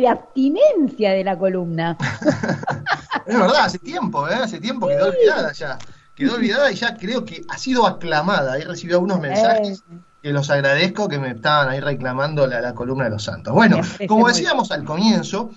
de abstinencia de la columna. es verdad, hace tiempo, ¿eh? hace tiempo quedó olvidada ya. Quedó olvidada y ya creo que ha sido aclamada. He recibido algunos mensajes eh. que los agradezco que me estaban ahí reclamando la, la columna de los santos. Bueno, como decíamos al comienzo,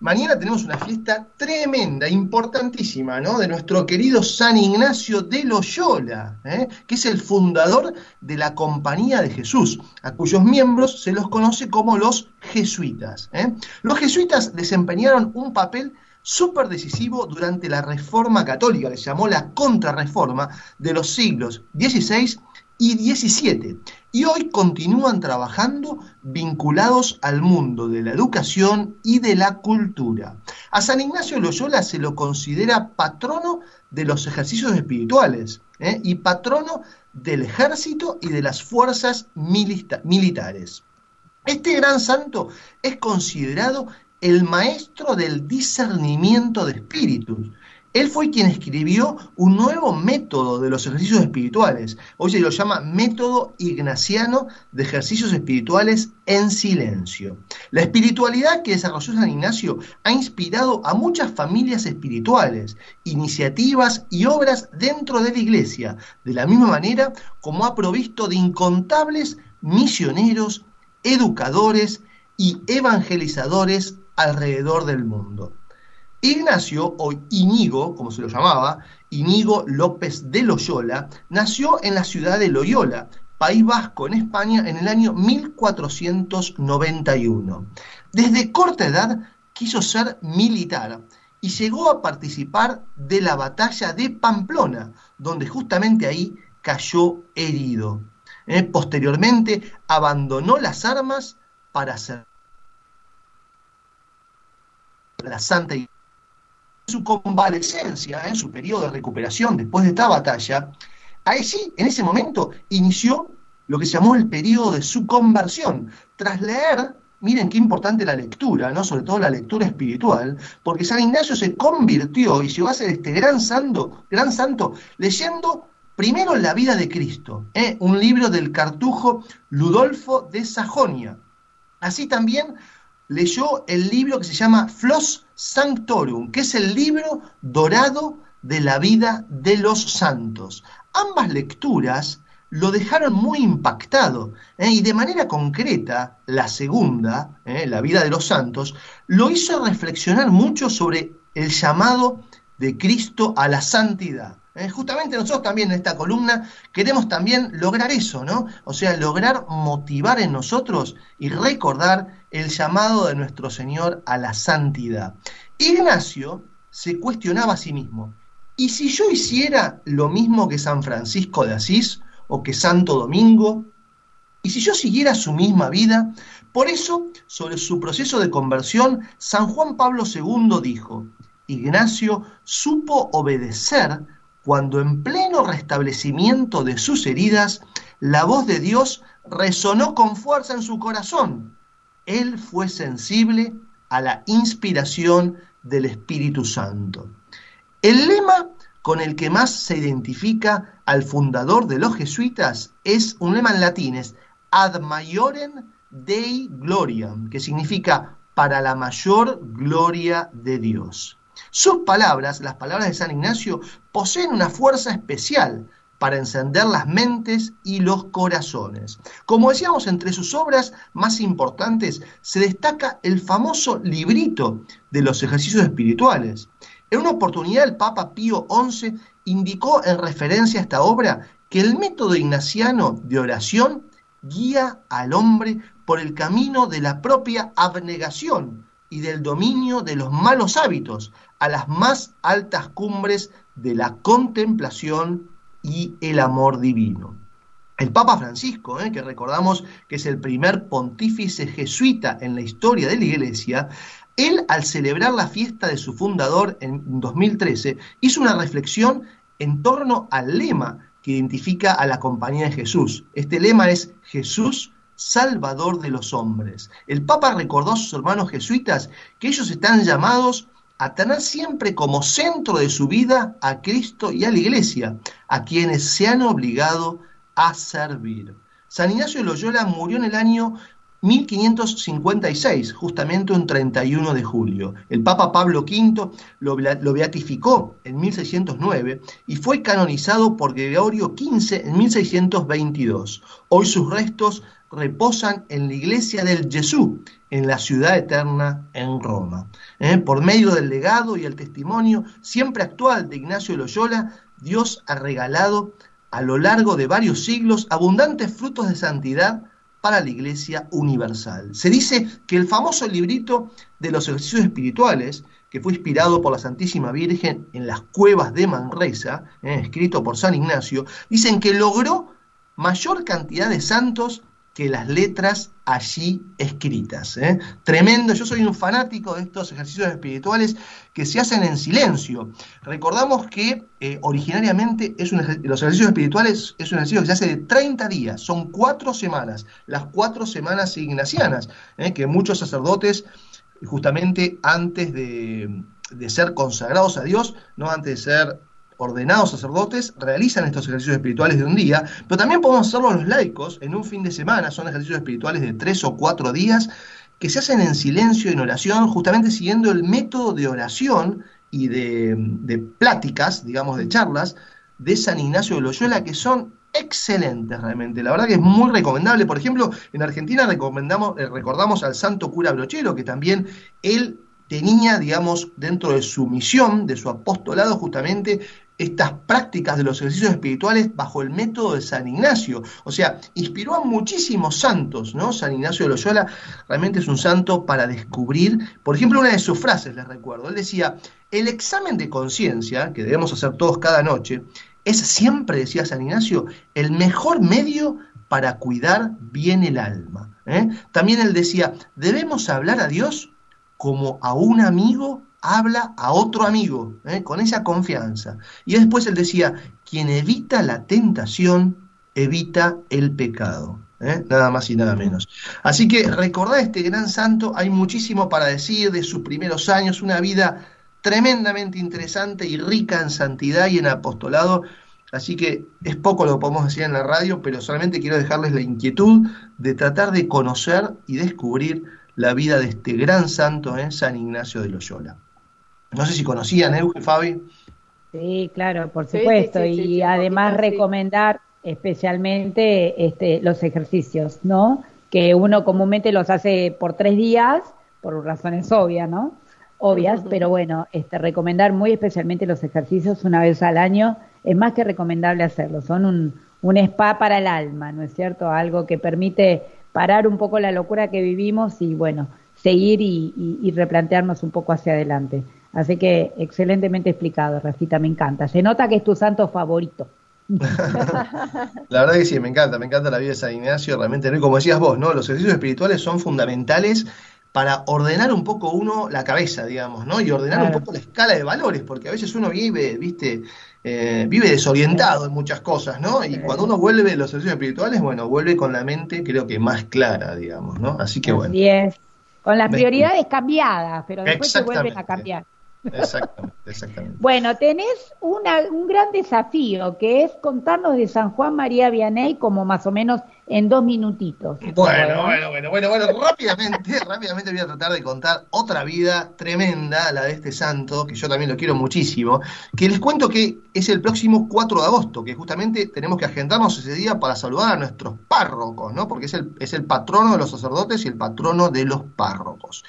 Mañana tenemos una fiesta tremenda, importantísima, ¿no? De nuestro querido San Ignacio de Loyola, ¿eh? que es el fundador de la Compañía de Jesús, a cuyos miembros se los conoce como los jesuitas. ¿eh? Los jesuitas desempeñaron un papel súper decisivo durante la Reforma Católica, que se llamó la Contrarreforma de los siglos XVI y 17. Y hoy continúan trabajando vinculados al mundo de la educación y de la cultura. A San Ignacio Loyola se lo considera patrono de los ejercicios espirituales ¿eh? y patrono del ejército y de las fuerzas militares. Este gran santo es considerado el maestro del discernimiento de espíritus él fue quien escribió un nuevo método de los ejercicios espirituales. Hoy se lo llama método ignaciano de ejercicios espirituales en silencio. La espiritualidad que desarrolló San Ignacio ha inspirado a muchas familias espirituales, iniciativas y obras dentro de la iglesia, de la misma manera como ha provisto de incontables misioneros, educadores y evangelizadores alrededor del mundo. Ignacio, o Inigo, como se lo llamaba, Inigo López de Loyola, nació en la ciudad de Loyola, País Vasco, en España, en el año 1491. Desde corta edad quiso ser militar y llegó a participar de la batalla de Pamplona, donde justamente ahí cayó herido. Eh, posteriormente abandonó las armas para ser la Santa su convalecencia, en su periodo de recuperación después de esta batalla, ahí sí, en ese momento, inició lo que se llamó el periodo de su conversión. Tras leer, miren qué importante la lectura, ¿no? sobre todo la lectura espiritual, porque San Ignacio se convirtió y llegó a ser este gran santo, gran santo leyendo primero la vida de Cristo, ¿eh? un libro del cartujo Ludolfo de Sajonia. Así también leyó el libro que se llama Flos Sanctorum, que es el libro dorado de la vida de los santos. Ambas lecturas lo dejaron muy impactado ¿eh? y de manera concreta la segunda, ¿eh? la vida de los santos, lo hizo reflexionar mucho sobre el llamado de Cristo a la santidad. ¿eh? Justamente nosotros también en esta columna queremos también lograr eso, ¿no? O sea, lograr motivar en nosotros y recordar el llamado de nuestro Señor a la santidad. Ignacio se cuestionaba a sí mismo, ¿y si yo hiciera lo mismo que San Francisco de Asís o que Santo Domingo? ¿Y si yo siguiera su misma vida? Por eso, sobre su proceso de conversión, San Juan Pablo II dijo, Ignacio supo obedecer cuando en pleno restablecimiento de sus heridas, la voz de Dios resonó con fuerza en su corazón él fue sensible a la inspiración del Espíritu Santo. El lema con el que más se identifica al fundador de los jesuitas es un lema en latín, ad maiorem dei gloriam, que significa para la mayor gloria de Dios. Sus palabras, las palabras de San Ignacio, poseen una fuerza especial para encender las mentes y los corazones. Como decíamos, entre sus obras más importantes se destaca el famoso librito de los ejercicios espirituales. En una oportunidad el Papa Pío XI indicó en referencia a esta obra que el método ignaciano de oración guía al hombre por el camino de la propia abnegación y del dominio de los malos hábitos a las más altas cumbres de la contemplación y el amor divino. El Papa Francisco, eh, que recordamos que es el primer pontífice jesuita en la historia de la Iglesia, él al celebrar la fiesta de su fundador en 2013 hizo una reflexión en torno al lema que identifica a la compañía de Jesús. Este lema es Jesús, Salvador de los hombres. El Papa recordó a sus hermanos jesuitas que ellos están llamados a tener siempre como centro de su vida a Cristo y a la Iglesia, a quienes se han obligado a servir. San Ignacio de Loyola murió en el año 1556, justamente un 31 de julio. El Papa Pablo V lo, beatificó en 1609 y fue canonizado por Gregorio XV en 1622. Hoy sus restos reposan en la iglesia del Jesús, en la ciudad eterna en Roma. ¿Eh? Por medio del legado y el testimonio siempre actual de Ignacio Loyola, Dios ha regalado a lo largo de varios siglos abundantes frutos de santidad para la Iglesia Universal. Se dice que el famoso librito de los ejercicios espirituales, que fue inspirado por la Santísima Virgen en las cuevas de Manresa, eh, escrito por San Ignacio, dicen que logró mayor cantidad de santos que las letras allí escritas. ¿eh? Tremendo, yo soy un fanático de estos ejercicios espirituales que se hacen en silencio. Recordamos que eh, originariamente es un los ejercicios espirituales es un ejercicio que se hace de 30 días, son cuatro semanas, las cuatro semanas ignacianas, ¿eh? que muchos sacerdotes, justamente antes de, de ser consagrados a Dios, no antes de ser ordenados sacerdotes realizan estos ejercicios espirituales de un día, pero también podemos hacerlo los laicos en un fin de semana, son ejercicios espirituales de tres o cuatro días que se hacen en silencio, en oración, justamente siguiendo el método de oración y de, pláticas, digamos, de charlas de San Ignacio de Loyola, que son excelentes realmente. La verdad que es muy recomendable. Por ejemplo, en Argentina recomendamos, eh, recordamos al santo cura Brochero, que también él tenía, digamos, dentro de su misión, de su apostolado, justamente estas prácticas de los ejercicios espirituales bajo el método de San Ignacio. O sea, inspiró a muchísimos santos, ¿no? San Ignacio de Loyola realmente es un santo para descubrir, por ejemplo, una de sus frases, les recuerdo, él decía, el examen de conciencia, que debemos hacer todos cada noche, es siempre, decía San Ignacio, el mejor medio para cuidar bien el alma. ¿eh? También él decía, debemos hablar a Dios como a un amigo habla a otro amigo, ¿eh? con esa confianza. Y después él decía, quien evita la tentación, evita el pecado. ¿eh? Nada más y nada menos. Así que recordad este gran santo, hay muchísimo para decir de sus primeros años, una vida tremendamente interesante y rica en santidad y en apostolado. Así que es poco lo que podemos decir en la radio, pero solamente quiero dejarles la inquietud de tratar de conocer y descubrir la vida de este gran santo, ¿eh? San Ignacio de Loyola. No sé si conocían, ¿eh, Fabi? Sí, claro, por supuesto. y además recomendar especialmente este, los ejercicios, ¿no? Que uno comúnmente los hace por tres días, por razones obvias, ¿no? Obvias, pero bueno, este, recomendar muy especialmente los ejercicios una vez al año es más que recomendable hacerlo. Son un, un spa para el alma, ¿no es cierto? Algo que permite parar un poco la locura que vivimos y, bueno, seguir y replantearnos un poco hacia adelante. Así que excelentemente explicado, Rafita, me encanta. Se nota que es tu santo favorito. la verdad que sí, me encanta, me encanta la vida de San Ignacio, realmente, como decías vos, ¿no? Los ejercicios espirituales son fundamentales para ordenar un poco uno la cabeza, digamos, ¿no? Y ordenar un poco la escala de valores, porque a veces uno vive, viste, eh, vive desorientado en muchas cosas, ¿no? Y cuando uno vuelve los ejercicios espirituales, bueno, vuelve con la mente, creo que más clara, digamos, ¿no? Así que bueno. Así es. Con las prioridades cambiadas, pero después se vuelven a cambiar. Exactamente, exactamente. bueno, tenés una, un gran desafío que es contarnos de San Juan María Vianney como más o menos en dos minutitos. Bueno, bueno, bueno, bueno, bueno, rápidamente, rápidamente voy a tratar de contar otra vida tremenda, la de este santo, que yo también lo quiero muchísimo, que les cuento que es el próximo 4 de agosto, que justamente tenemos que agendarnos ese día para saludar a nuestros párrocos, ¿no? Porque es el, es el patrono de los sacerdotes y el patrono de los párrocos.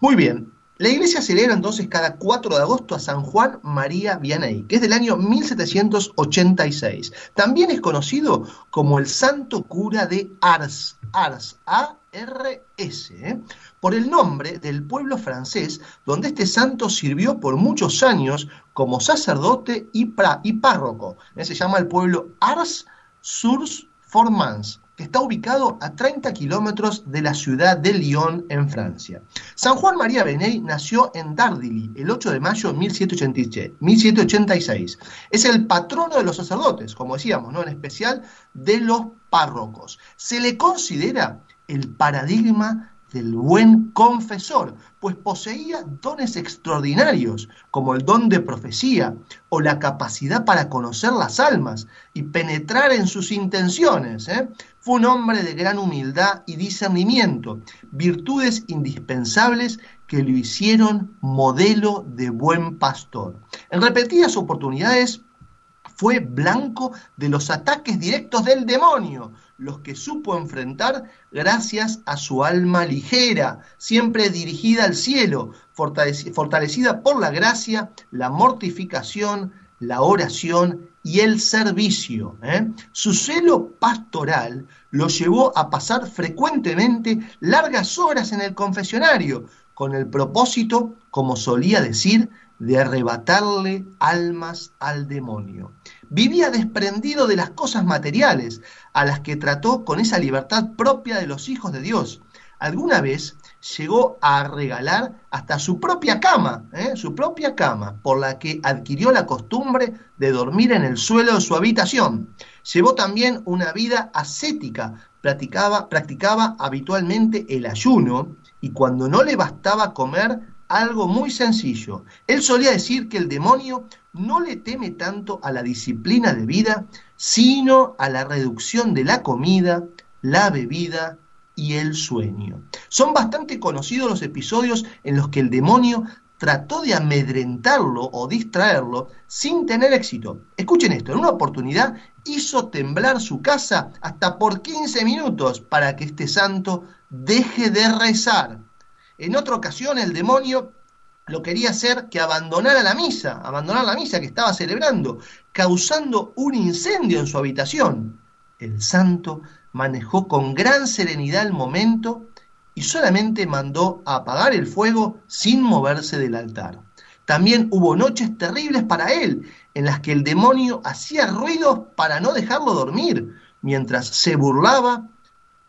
Muy bien, la iglesia celebra entonces cada 4 de agosto a San Juan María Vianney, que es del año 1786. También es conocido como el Santo Cura de Ars, Ars, A-R-S, ¿eh? por el nombre del pueblo francés donde este santo sirvió por muchos años como sacerdote y, párroco. ¿eh? Se llama el pueblo Ars-sur-Formans está ubicado a 30 kilómetros de la ciudad de Lyon, en Francia. San Juan María Benet nació en Dardilly el 8 de mayo de 1786. Es el patrono de los sacerdotes, como decíamos, ¿no? en especial de los párrocos. Se le considera el paradigma del buen confesor, pues poseía dones extraordinarios, como el don de profecía o la capacidad para conocer las almas y penetrar en sus intenciones. ¿eh? Fue un hombre de gran humildad y discernimiento, virtudes indispensables que lo hicieron modelo de buen pastor. En repetidas oportunidades fue blanco de los ataques directos del demonio, los que supo enfrentar gracias a su alma ligera, siempre dirigida al cielo, fortalecida por la gracia, la mortificación, la oración y el servicio. ¿eh? Su celo pastoral lo llevó a pasar frecuentemente largas horas en el confesionario, con el propósito, como solía decir, de arrebatarle almas al demonio. Vivía desprendido de las cosas materiales, a las que trató con esa libertad propia de los hijos de Dios. Alguna vez llegó a regalar hasta su propia cama, ¿eh? su propia cama, por la que adquirió la costumbre de dormir en el suelo de su habitación. Llevó también una vida ascética, practicaba, practicaba habitualmente el ayuno y cuando no le bastaba comer, algo muy sencillo. Él solía decir que el demonio no le teme tanto a la disciplina de vida, sino a la reducción de la comida, la bebida y el sueño. Son bastante conocidos los episodios en los que el demonio trató de amedrentarlo o distraerlo sin tener éxito. Escuchen esto, en una oportunidad hizo temblar su casa hasta por 15 minutos para que este santo deje de rezar. En otra ocasión el demonio lo quería hacer que abandonara la misa, abandonar la misa que estaba celebrando, causando un incendio en su habitación. El santo manejó con gran serenidad el momento y solamente mandó a apagar el fuego sin moverse del altar. También hubo noches terribles para él, en las que el demonio hacía ruidos para no dejarlo dormir, mientras se burlaba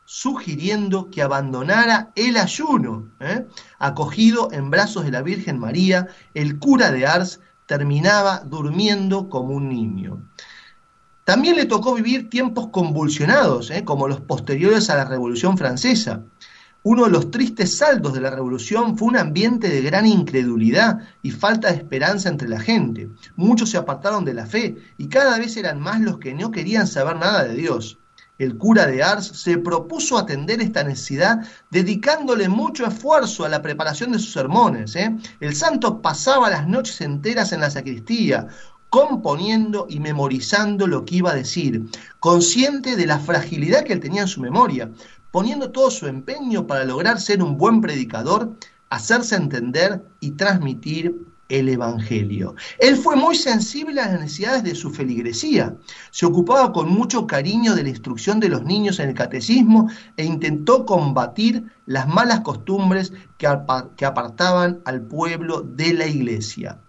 sugiriendo que abandonara el ayuno. ¿eh? Acogido en brazos de la Virgen María, el cura de Ars terminaba durmiendo como un niño. También le tocó vivir tiempos convulsionados, ¿eh? como los posteriores a la Revolución Francesa. Uno de los tristes saldos de la revolución fue un ambiente de gran incredulidad y falta de esperanza entre la gente. Muchos se apartaron de la fe y cada vez eran más los que no querían saber nada de Dios el cura de Ars, se propuso atender esta necesidad dedicándole mucho esfuerzo a la preparación de sus sermones. ¿eh? El santo pasaba las noches enteras en la sacristía, componiendo y memorizando lo que iba a decir, consciente de la fragilidad que él tenía en su memoria, poniendo todo su empeño para lograr ser un buen predicador, hacerse entender y transmitir el Evangelio. Él fue muy sensible a las necesidades de su feligresía, se ocupaba con mucho cariño de la instrucción de los niños en el catecismo e intentó combatir las malas costumbres que, apartaban al pueblo de la iglesia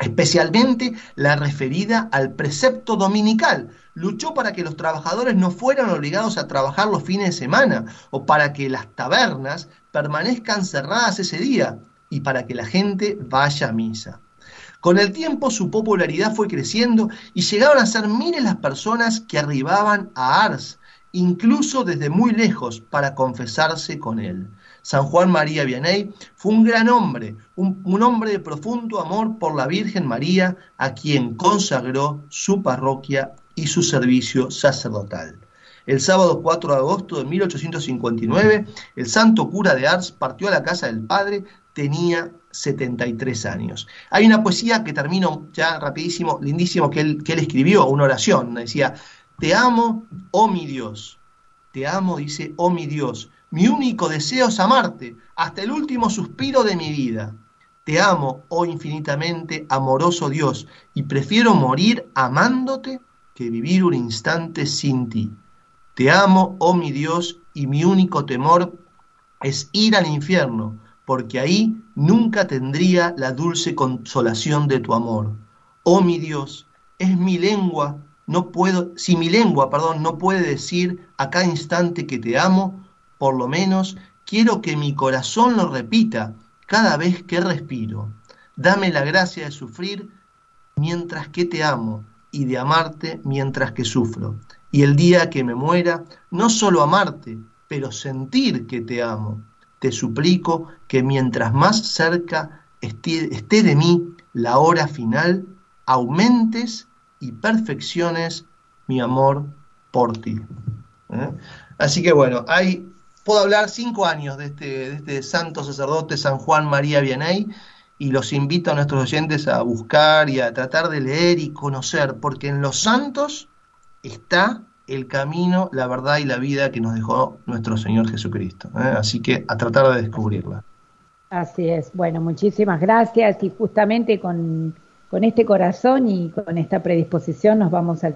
especialmente la referida al precepto dominical. Luchó para que los trabajadores no fueran obligados a trabajar los fines de semana o para que las tabernas permanezcan cerradas ese día y para que la gente vaya a misa. Con el tiempo su popularidad fue creciendo y llegaron a ser miles las personas que arribaban a Ars, incluso desde muy lejos, para confesarse con él. San Juan María Vianney fue un gran hombre, un, un, hombre de profundo amor por la Virgen María, a quien consagró su parroquia y su servicio sacerdotal. El sábado 4 de agosto de 1859, el santo cura de Ars partió a la casa del padre tenía 73 años. Hay una poesía que termino ya rapidísimo, lindísimo, que él, que él escribió, una oración, decía, te amo, oh mi Dios, te amo, dice, oh mi Dios, mi único deseo es amarte hasta el último suspiro de mi vida. Te amo, oh infinitamente amoroso Dios, y prefiero morir amándote que vivir un instante sin ti. Te amo, oh mi Dios, y mi único temor es ir al infierno, porque ahí nunca tendría la dulce consolación de tu amor. Oh mi Dios, es mi lengua, no puedo, si mi lengua, perdón, no puede decir a cada instante que te amo, por lo menos quiero que mi corazón lo repita cada vez que respiro. Dame la gracia de sufrir mientras que te amo y de amarte mientras que sufro. Y el día que me muera, no solo amarte, pero sentir que te amo te suplico que mientras más cerca esté, de mí la hora final, aumentes y perfecciones mi amor por ti. ¿eh? Así que bueno, hay, puedo hablar cinco años de este, de este santo sacerdote San Juan María Vianney y los invito a nuestros oyentes a buscar y a tratar de leer y conocer, porque en los santos está el camino, la verdad y la vida que nos dejó nuestro Señor Jesucristo. ¿eh? Así que a tratar de descubrirla. Así es. Bueno, muchísimas gracias y justamente con, con este corazón y con esta predisposición nos vamos al